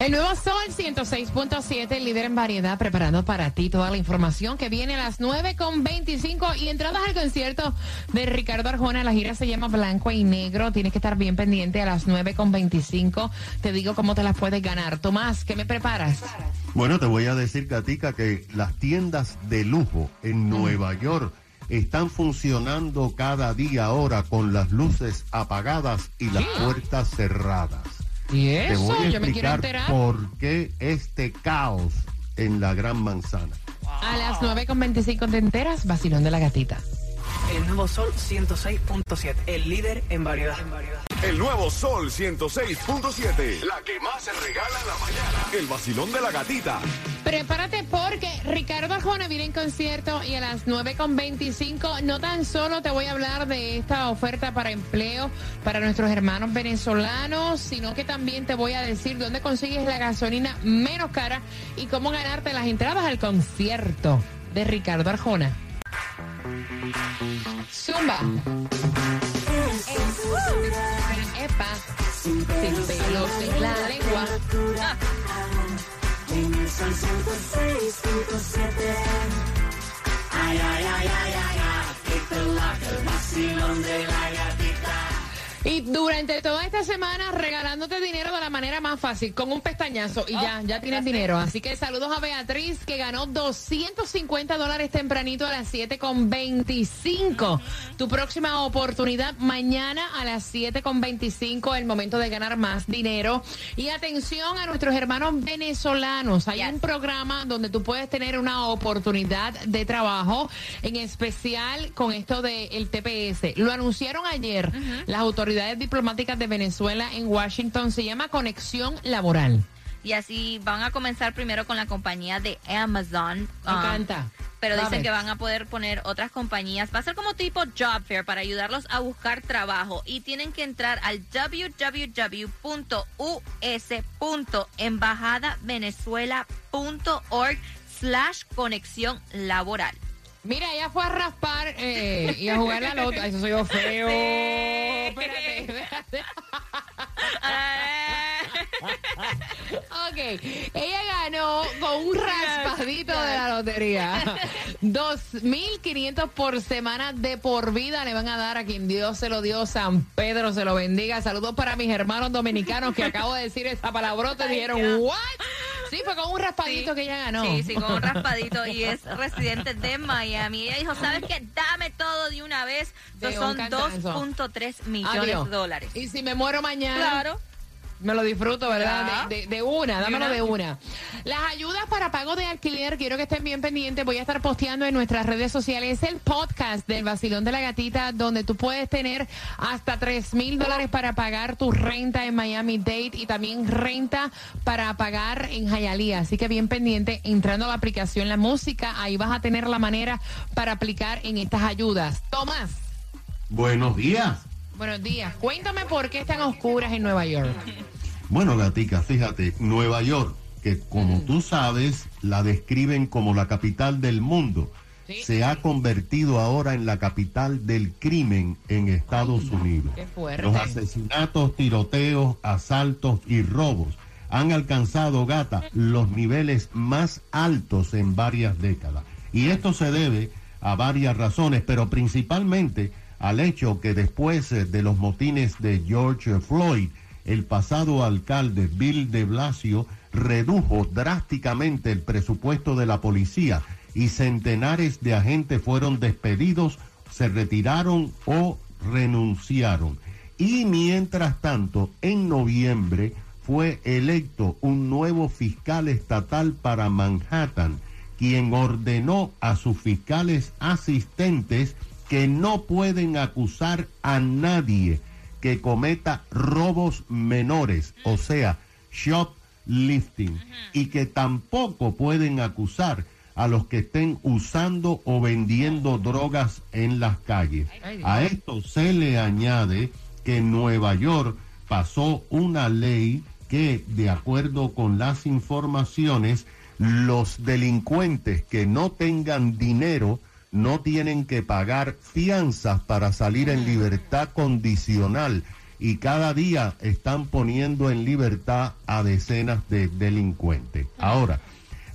El nuevo Sol 106.7, líder en variedad, preparando para ti toda la información que viene a las 9.25 y entradas al concierto de Ricardo Arjona. La gira se llama Blanco y Negro. Tienes que estar bien pendiente a las 9.25. Te digo cómo te las puedes ganar. Tomás, ¿qué me preparas? Bueno, te voy a decir, Gatica, que las tiendas de lujo en Nueva York están funcionando cada día ahora con las luces apagadas y las puertas cerradas. ¿Y eso? Te voy a Yo me quiero enterar. por qué este caos en la Gran Manzana. A las 9.25 te enteras, vacilón de la gatita. El nuevo Sol 106.7, el líder en variedad. El nuevo Sol 106.7. La que más se regala en la mañana. El vacilón de la gatita. Prepárate porque Ricardo Arjona viene en concierto y a las 9.25 no tan solo te voy a hablar de esta oferta para empleo para nuestros hermanos venezolanos, sino que también te voy a decir dónde consigues la gasolina menos cara y cómo ganarte las entradas al concierto de Ricardo Arjona. Zumba. Epa. Sin pelos en la lengua. Ah. Y durante toda esta semana regalándote dinero de la manera más fácil, con un pestañazo y ya, ya tienes dinero. Así que saludos a Beatriz que ganó 250 dólares tempranito a las 7.25. Tu próxima oportunidad mañana a las 7.25, el momento de ganar más dinero. Y atención a nuestros hermanos venezolanos. Hay un programa donde tú puedes tener una oportunidad de trabajo, en especial con esto del TPS. Lo anunciaron ayer las autoridades diplomáticas de Venezuela en Washington. Se llama Conexión Laboral. Y así van a comenzar primero con la compañía de Amazon. Me um, encanta. Pero Love dicen it. que van a poder poner otras compañías. Va a ser como tipo job fair para ayudarlos a buscar trabajo. Y tienen que entrar al www.us.embajadavenezuela.org slash conexión laboral. Mira, ella fue a raspar eh, y a jugar la loto. Ay, Eso soy yo feo. Espérate, espérate. Ok, ella ganó con un raspadito de la lotería. 2.500 por semana de por vida le van a dar a quien Dios se lo dio, San Pedro se lo bendiga. Saludos para mis hermanos dominicanos que acabo de decir esa palabrota y dijeron, ¿what? Sí, fue con un raspadito que ella ganó. Sí, sí, con un raspadito y es residente de Miami. Ella dijo, ¿sabes qué? Dame todo de una vez. Son cantazo. 2.3 millones Adiós. de dólares. Y si me muero mañana. Claro. Me lo disfruto, ¿verdad? De, de- de una, dámelo de una. Las ayudas para pago de alquiler, quiero que estén bien pendientes. Voy a estar posteando en nuestras redes sociales el podcast del Vacilón de la Gatita, donde tú puedes tener hasta 3 mil dólares para pagar tu renta en Miami Dade y también renta para pagar en Hialeah. Así que bien pendiente, entrando a la aplicación La Música, ahí vas a tener la manera para aplicar en estas ayudas. Tomás, Buenos días. Buenos días. Cuéntame por qué están oscuras en Nueva York. Bueno, Gatica, fíjate, Nueva York, que como tú sabes, la describen como la capital del mundo, Sí. se ha convertido ahora en la capital del crimen en Estados Unidos. qué fuerte. Los asesinatos, tiroteos, asaltos y robos han alcanzado, gata, los niveles más altos en varias décadas. Y esto se debe a varias razones, pero principalmente al hecho que después eh, de los motines de George Floyd, el pasado alcalde Bill de Blasio redujo drásticamente el presupuesto de la policía y centenares de agentes fueron despedidos, se retiraron o renunciaron. Y mientras tanto, en noviembre fue electo un nuevo fiscal estatal para Manhattan, quien ordenó a sus fiscales asistentes que no pueden acusar a nadie que cometa robos menores, o sea, shoplifting, y que tampoco pueden acusar a los que estén usando o vendiendo drogas en las calles. A esto se le añade que en Nueva York pasó una ley que, de acuerdo con las informaciones, los delincuentes que no tengan dinero no tienen que pagar fianzas para salir en libertad condicional y cada día están poniendo en libertad a decenas de delincuentes. Ahora,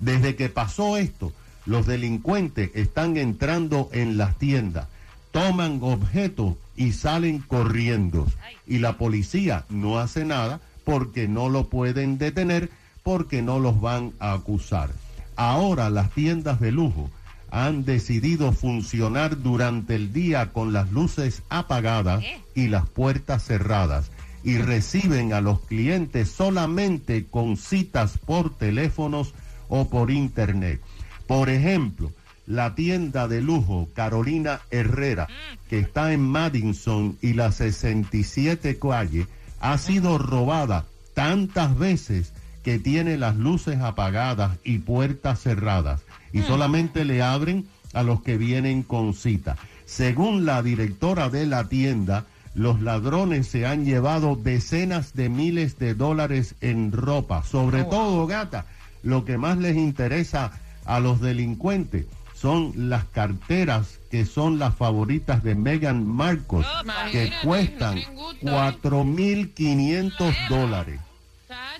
desde que pasó esto, los delincuentes están entrando en las tiendas, toman objetos y salen corriendo. Y la policía no hace nada porque no lo pueden detener, porque no los van a acusar. Ahora las tiendas de lujo han decidido funcionar durante el día con las luces apagadas y las puertas cerradas y reciben a los clientes solamente con citas por teléfonos o por internet. Por ejemplo, la tienda de lujo Carolina Herrera, que está en Madison y la 67 calle, ha sido robada tantas veces que tiene las luces apagadas y puertas cerradas y solamente le abren a los que vienen con cita. Según la directora de la tienda, los ladrones se han llevado decenas de miles de dólares en ropa. Sobre todo, gata, lo que más les interesa a los delincuentes son las carteras que son las favoritas de Meghan Marcos, que Imagínate, cuestan no tienen gusto, ¿eh? 4.500 dólares.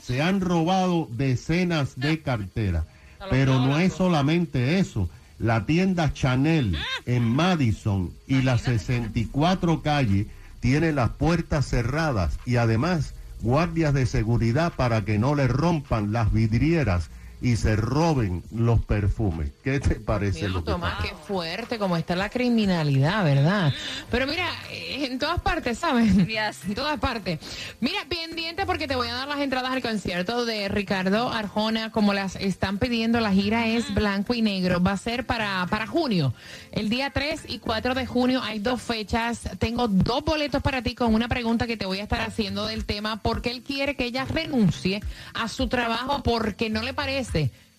Se han robado decenas de carteras, pero no es solamente eso. La tienda Chanel en Madison y la 64 calle tiene las puertas cerradas y además guardias de seguridad para que no le rompan las vidrieras y se roben los perfumes. ¿Qué te parece Mira, lo que Tomás, pasa? qué fuerte como está la criminalidad, ¿verdad? Pero mira, eh, en todas partes, ¿sabes? Yes. En todas partes. Mira, pendiente porque te voy a dar las entradas al concierto de Ricardo Arjona, como las están pidiendo. La gira es blanco y negro. Va a ser para, para junio. El día 3 y 4 de junio hay dos fechas. Tengo dos boletos para ti con una pregunta que te voy a estar haciendo del tema. porque él quiere que ella renuncie a su trabajo? Porque no le parece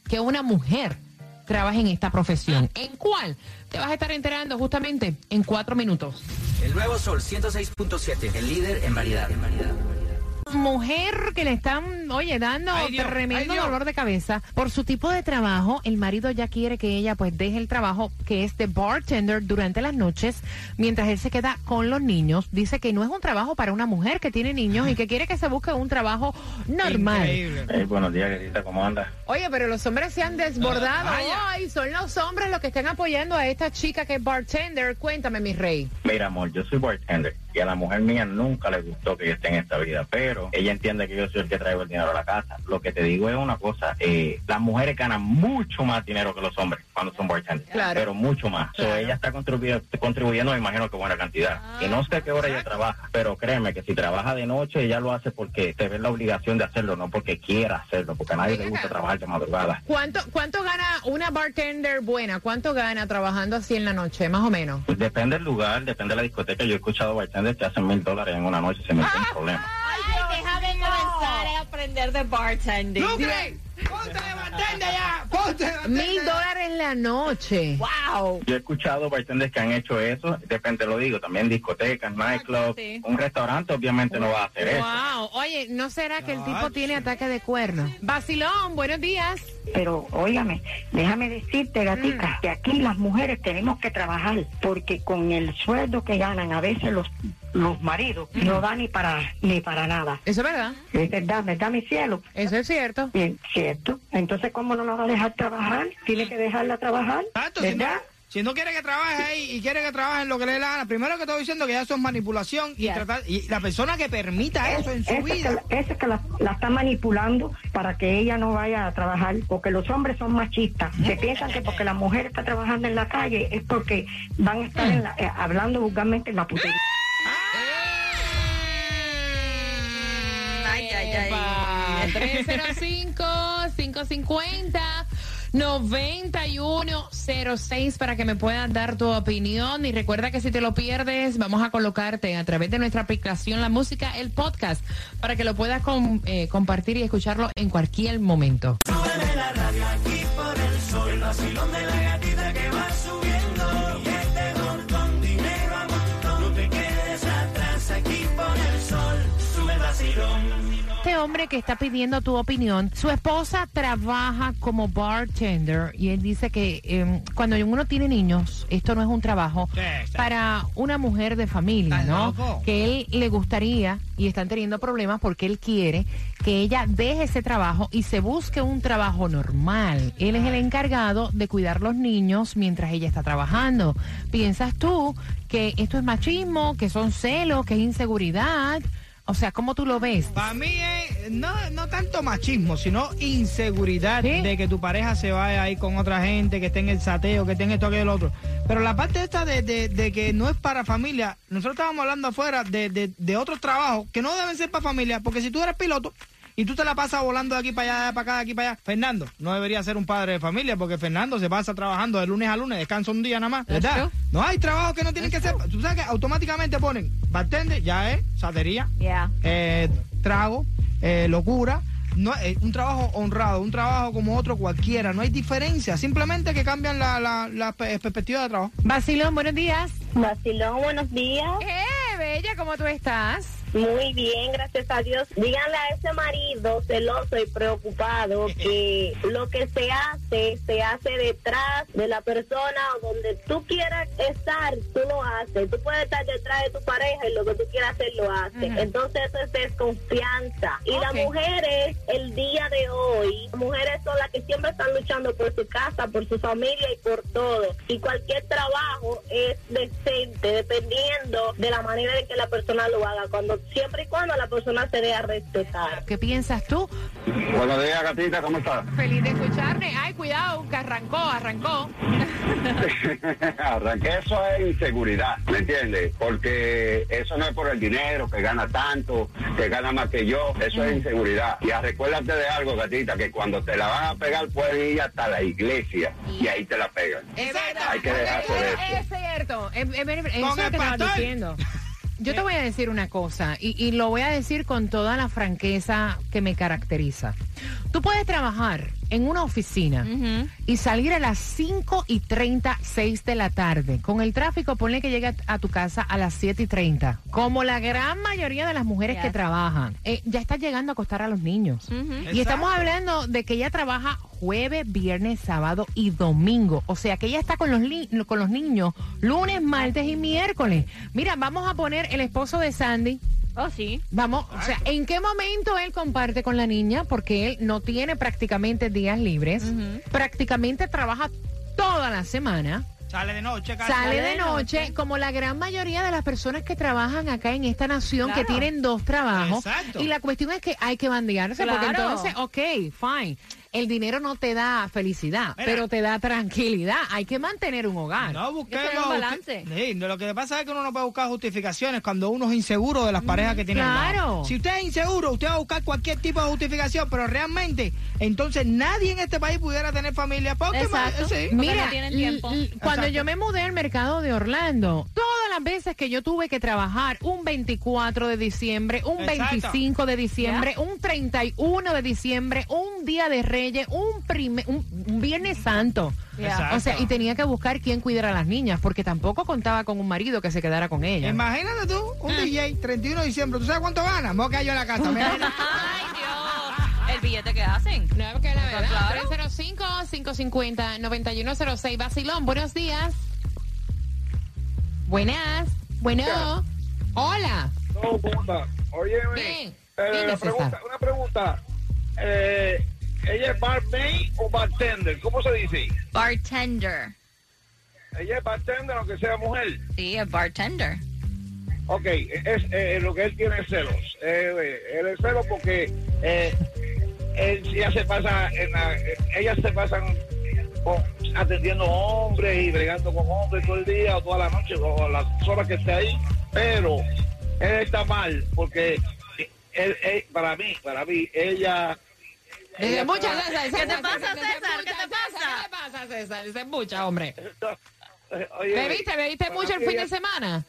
que una mujer trabaje en esta profesión. ¿En cuál? Te vas a estar enterando justamente en cuatro minutos. El nuevo Sol 106.7, el líder en variedad. En variedad. Mujer que le están, oye, dando Ay, Dios, tremendo ay, dolor de cabeza por su tipo de trabajo. El marido ya quiere que ella pues deje el trabajo que es de bartender durante las noches mientras él se queda con los niños. Dice que no es un trabajo para una mujer que tiene niños y que quiere que se busque un trabajo normal. Buenos días, querida, ¿cómo andas? Oye, pero los hombres se han desbordado. Vaya. Ay, son los hombres los que están apoyando a esta chica que es bartender. Cuéntame, mi rey. Mira, amor, yo soy bartender y a la mujer mía nunca le gustó que yo esté en esta vida, pero ella entiende que yo soy el que traigo el dinero a la casa. Lo que te digo es una cosa, eh, las mujeres ganan mucho más dinero que los hombres cuando son bartenders, Claro. pero mucho más. So, ella está contribuyendo, contribuyendo, me imagino que buena cantidad. Y no sé a qué hora ella trabaja, pero créeme que si trabaja de noche, ella lo hace porque te ve la obligación de hacerlo, no porque quiera hacerlo, porque a nadie le gusta trabajar de madrugada. ¿Cuánto, ¿Cuánto gana una bartender buena? ¿Cuánto gana trabajando así en la noche, más o menos? Pues Depende del lugar, depende de la discoteca. Yo he escuchado bartenders que hacen mil dólares en una noche sin ningún problema. A aprender de bartending. ¡Lucre! ¡Ponte de bartender ya! ¡Ponte de bartender! Mil dólares en la noche. Wow. Yo he escuchado bartenders que han hecho eso, depende lo digo, también discotecas, nightclubs, Sí. un restaurante obviamente no va a hacer eso. Wow. Oye, ¿no será que el tipo tiene ataque de cuerno? Basilón, buenos días. Pero óigame, déjame decirte, gatica, que aquí las mujeres tenemos que trabajar porque con el sueldo que ganan a veces los los maridos no da ni para ni para nada. Eso es verdad. Es verdad, ¿verdad, mi cielo? Eso es cierto. Bien, cierto. Entonces, ¿cómo no la va a dejar trabajar? Tiene que dejarla trabajar, Exacto, si no, ¿verdad? si no quiere que trabaje ahí y quiere que trabaje en lo que le dé la gana, primero que estoy diciendo que ya eso es manipulación y Yes. tratar y la persona que permita eso en su que, vida. la- ese que la, la está manipulando para que ella no vaya a trabajar, porque los hombres son machistas. Se piensan que porque la mujer está trabajando en la calle es porque van a estar en la- eh, hablando vulgarmente en la putería. 305-550. 9106 para que me puedas dar tu opinión. Y recuerda que si te lo pierdes, vamos a colocarte a través de nuestra aplicación La Música, el podcast, para que lo puedas eh, compartir y escucharlo en cualquier momento. La radio aquí por el sol, hombre que está pidiendo tu opinión, su esposa trabaja como bartender y él dice que eh, cuando uno tiene niños, esto no es un trabajo Sí, para una mujer de familia, ¿Estás ¿no? loco? Que él le gustaría y están teniendo problemas porque él quiere que ella deje ese trabajo y se busque un trabajo normal. Él es el encargado de cuidar los niños mientras ella está trabajando. ¿Piensas tú que esto es machismo, que son celos, que es inseguridad? O sea, ¿cómo tú lo ves? Para mí es no, no tanto machismo, sino inseguridad ¿Sí? de que tu pareja se vaya ahí con otra gente, que esté en el sateo, que esté en esto, aquello, lo otro. Pero la parte esta de, de- de que no es para familia, nosotros estábamos hablando afuera de, de, de otros trabajos que no deben ser para familia, porque si tú eres piloto y tú te la pasas volando de aquí para allá, de para acá, de aquí para allá, Fernando no debería ser un padre de familia, porque Fernando se pasa trabajando de lunes a lunes, descansa un día nada más, ¿verdad? No hay trabajo que no tienen que ser. Tú sabes que automáticamente ponen bartender, ya es, satería, Yeah. eh, trago, eh, locura. No, eh, un trabajo honrado, un trabajo como otro cualquiera, no hay diferencia, simplemente que cambian la, la, la pe- perspectiva de trabajo. Basilón, buenos días. Vacilón, buenos días. ¡Eh, bella! ¿Cómo tú estás? Muy bien, gracias a Dios. Díganle a ese marido celoso y preocupado que lo que se hace, se hace detrás de la persona o donde tú quieras estar, tú lo haces. Tú puedes estar detrás de tu pareja y lo que tú quieras hacer lo haces. Entonces eso es desconfianza. Y las mujeres, el día de hoy, las mujeres son las que siempre están luchando por su casa, por su familia y por todo. Y cualquier trabajo es decente dependiendo de la manera en que la persona lo haga, cuando siempre y cuando la persona se dé a respetar. ¿Qué piensas tú? Buenos días, gatita, ¿cómo estás? Feliz de escucharme. Ay, cuidado, que arrancó, arrancó. Arranqué eso es inseguridad, ¿me entiendes? Porque eso no es por el dinero, que gana tanto, que gana más que yo, eso es inseguridad. Y recuérdate de algo, gatita, que cuando te la van a pegar puedes ir hasta la iglesia y ahí te la pegan. Es verdad. Hay que dejarse de eso. Es cierto. Es, es- es- eso que estaba pastor. diciendo. Yo te voy a decir una cosa y, y lo voy a decir con toda la franqueza que me caracteriza. Tú puedes trabajar en una oficina y salir a las 5 y 30, 6 de la tarde. Con el tráfico, ponle que llegue a, a tu casa a las 7 y 30. Como la gran mayoría de las mujeres que trabajan, eh, ya está llegando a acostar a los niños. Y estamos hablando de que ella trabaja jueves, viernes, sábado y domingo. O sea que ella está con los, li- con los niños lunes, martes y miércoles. Mira, vamos a poner el esposo de Sandy. Oh, sí. Vamos, o sea, ¿en qué momento él comparte con la niña? Porque él no tiene prácticamente días libres. Prácticamente trabaja toda la semana. Sale de noche, casi. Sale de de noche, noche. como la gran mayoría de las personas que trabajan acá en esta nación, que tienen dos trabajos. Exacto. Y la cuestión es que hay que bandearse, porque entonces, ok, fine. El dinero no te da felicidad, Mira. pero te da tranquilidad. Hay que mantener un hogar. No busquemos. balance. Sí, lo que pasa es que uno no puede buscar justificaciones cuando uno es inseguro de las parejas que tiene. claro. Si usted es inseguro, usted va a buscar cualquier tipo de justificación, pero realmente, entonces nadie en este país pudiera tener familia. Porque Exacto. sí. Porque Mira, no tienen tiempo. cuando Exacto. yo me mudé al mercado de Orlando, todas las veces que yo tuve que trabajar un 24 de diciembre, un Exacto. 25 de diciembre, un 31 de diciembre, un día de Reyes, un, prime- un, un Viernes Santo. O sea, y tenía que buscar quién cuidara a las niñas, porque tampoco contaba con un marido que se quedara con ella. Imagínate tú, un Ah. DJ, 31 de diciembre. ¿Tú sabes cuánto gana? Me voy a yo en la casa. mira. Ay, Dios. El billete que hacen. No, porque la verdad, Claro. 305-550-9106. Basilón, buenos días. Buenas. Bueno. Hola. No, ¿cómo está? Óyeme, Bien. eh, una, pregunta, una pregunta. Eh, ¿Ella es barmaid o bartender? ¿Cómo se dice? Bartender. Ella es bartender aunque sea mujer. Sí, es bartender. Ok, es eh, lo que él tiene es celos. Eh, eh, él es celos porque eh, él ya se pasa, en la- eh, ellas se pasan con- atendiendo hombres y bregando con hombres todo el día o toda la noche o las horas que esté ahí, pero él está mal porque él, él- para mí, para mí, ella... Dice ella mucha, está- César. ¿Qué te pasa, César, ¿Qué te pasa? ¿Qué te pasa, César? Dice mucha, hombre. Eh, oye, ¿Bebiste, bebiste para mucho el fin ella- de semana?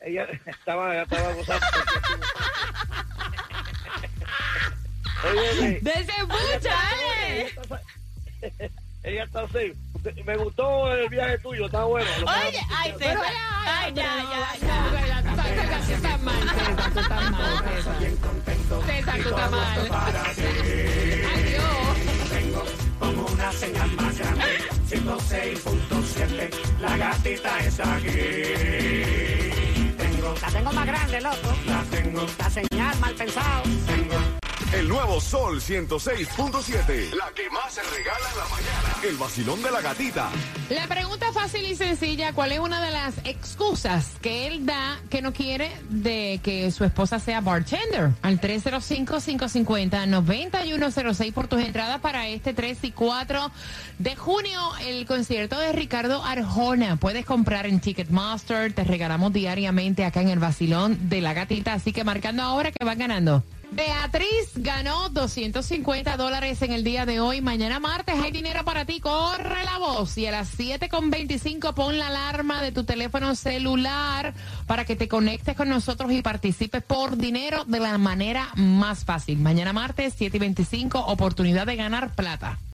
Ella estaba, ella estaba gozando. Oye, Dice mucha, Ale. ella está así. Me gustó el viaje tuyo, está bueno. Oye, ay, César. Ay, ya, ya, ya. Ya, estás mal. César, tú estás mal, César. César, tú estás mal. Adiós. como una señal más grande. 106.7, la gatita está aquí. Tengo, La tengo más grande, loco. la tengo, La señal mal pensado. tengo. El nuevo Sol 106.7. La que más se regala en la mañana. El vacilón de la gatita. La pregunta fácil y sencilla, ¿cuál es una de las excusas que él da que no quiere de que su esposa sea bartender? Al 305-550-9106 por tus entradas para este 3 y 4 de junio, el concierto de Ricardo Arjona. Puedes comprar en Ticketmaster, te regalamos diariamente acá en el Basilón de la Gatita, así que marcando ahora que van ganando. Beatriz ganó 250 dólares en el día de hoy. Mañana martes hay dinero para ti. Corre la voz. Y a las 7.25 pon la alarma de tu teléfono celular para que te conectes con nosotros y participes por dinero de la manera más fácil. Mañana martes, 7.25, oportunidad de ganar plata.